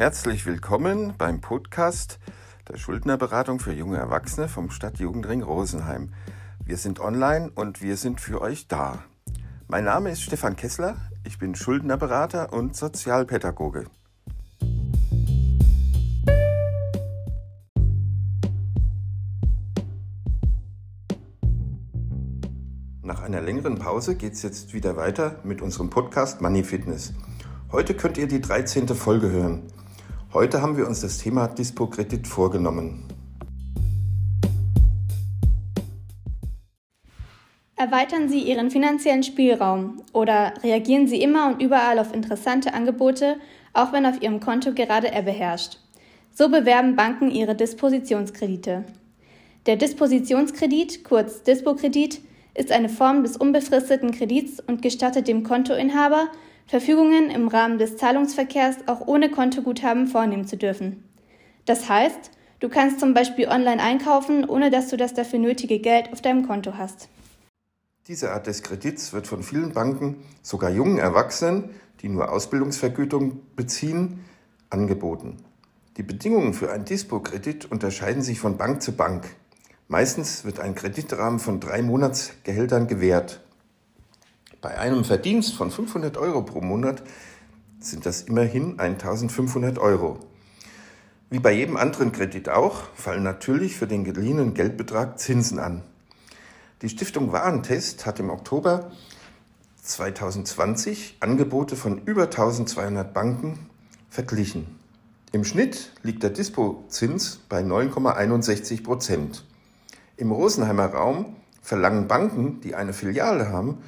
Herzlich willkommen beim Podcast der Schuldnerberatung für junge Erwachsene vom Stadtjugendring Rosenheim. Wir sind online und wir sind für euch da. Mein Name ist Stefan Kessler, ich bin Schuldnerberater und Sozialpädagoge. Nach einer längeren Pause geht es jetzt wieder weiter mit unserem Podcast Money Fitness. Heute könnt ihr die 13. Folge hören. Heute haben wir uns das Thema Dispo-Kredit vorgenommen. Erweitern Sie Ihren finanziellen Spielraum oder reagieren Sie immer und überall auf interessante Angebote, auch wenn auf Ihrem Konto gerade Ebbe herrscht. So bewerben Banken ihre Dispositionskredite. Der Dispositionskredit, kurz Dispo-Kredit, ist eine Form des unbefristeten Kredits und gestattet dem Kontoinhaber, Verfügungen im Rahmen des Zahlungsverkehrs auch ohne Kontoguthaben vornehmen zu dürfen. Das heißt, du kannst zum Beispiel online einkaufen, ohne dass du das dafür nötige Geld auf deinem Konto hast. Diese Art des Kredits wird von vielen Banken, sogar jungen Erwachsenen, die nur Ausbildungsvergütung beziehen, angeboten. Die Bedingungen für einen Dispo-Kredit unterscheiden sich von Bank zu Bank. Meistens wird ein Kreditrahmen von drei Monatsgehältern gewährt. Bei einem Verdienst von 500 Euro pro Monat sind das immerhin 1500 Euro. Wie bei jedem anderen Kredit auch, fallen natürlich für den geliehenen Geldbetrag Zinsen an. Die Stiftung Warentest hat im Oktober 2020 Angebote von über 1200 Banken verglichen. Im Schnitt liegt der Dispo-Zins bei 9,61 Prozent. Im Rosenheimer Raum verlangen Banken, die eine Filiale haben,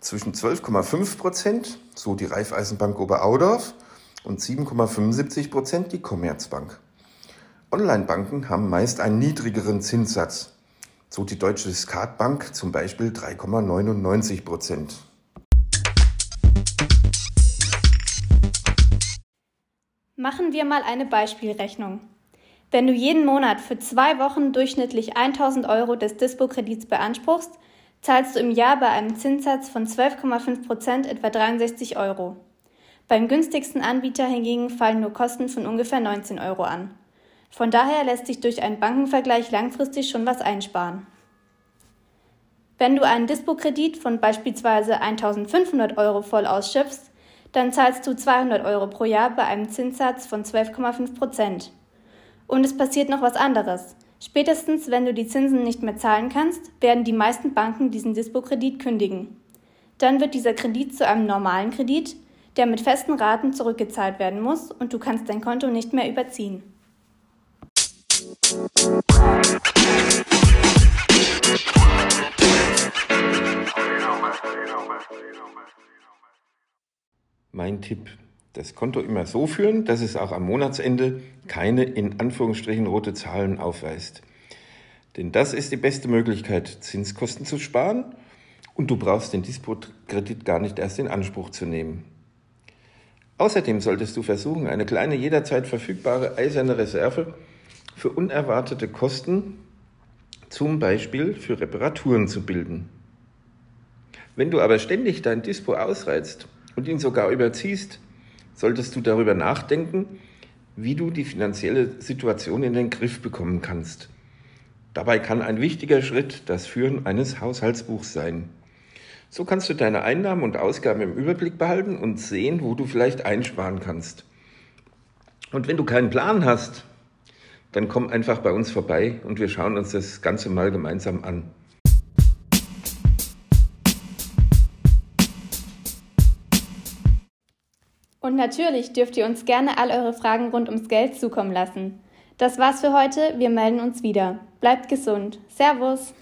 zwischen 12,5 Prozent, so die Raiffeisenbank Oberaudorf, und 7,75 Prozent die Commerzbank. Online-Banken haben meist einen niedrigeren Zinssatz, so die Deutsche Skatbank zum Beispiel 3,99 Prozent. Machen wir mal eine Beispielrechnung. Wenn du jeden Monat für zwei Wochen durchschnittlich 1000 Euro des Dispo-Kredits beanspruchst, zahlst du im Jahr bei einem Zinssatz von 12,5 Prozent etwa 63 Euro. Beim günstigsten Anbieter hingegen fallen nur Kosten von ungefähr 19 Euro an. Von daher lässt sich durch einen Bankenvergleich langfristig schon was einsparen. Wenn du einen Dispo-Kredit von beispielsweise 1500 Euro voll ausschöpfst, dann zahlst du 200 Euro pro Jahr bei einem Zinssatz von 12,5 Prozent. Und es passiert noch was anderes. Spätestens, wenn du die Zinsen nicht mehr zahlen kannst, werden die meisten Banken diesen Dispo-Kredit kündigen. Dann wird dieser Kredit zu einem normalen Kredit, der mit festen Raten zurückgezahlt werden muss und du kannst dein Konto nicht mehr überziehen. Mein Tipp das Konto immer so führen, dass es auch am Monatsende keine in Anführungsstrichen rote Zahlen aufweist. Denn das ist die beste Möglichkeit, Zinskosten zu sparen und du brauchst den Dispo-Kredit gar nicht erst in Anspruch zu nehmen. Außerdem solltest du versuchen, eine kleine jederzeit verfügbare eiserne Reserve für unerwartete Kosten, zum Beispiel für Reparaturen, zu bilden. Wenn du aber ständig dein Dispo ausreizt und ihn sogar überziehst, solltest du darüber nachdenken, wie du die finanzielle Situation in den Griff bekommen kannst. Dabei kann ein wichtiger Schritt das Führen eines Haushaltsbuchs sein. So kannst du deine Einnahmen und Ausgaben im Überblick behalten und sehen, wo du vielleicht einsparen kannst. Und wenn du keinen Plan hast, dann komm einfach bei uns vorbei und wir schauen uns das Ganze mal gemeinsam an. Und natürlich dürft ihr uns gerne all eure Fragen rund ums Geld zukommen lassen. Das war's für heute, wir melden uns wieder. Bleibt gesund. Servus!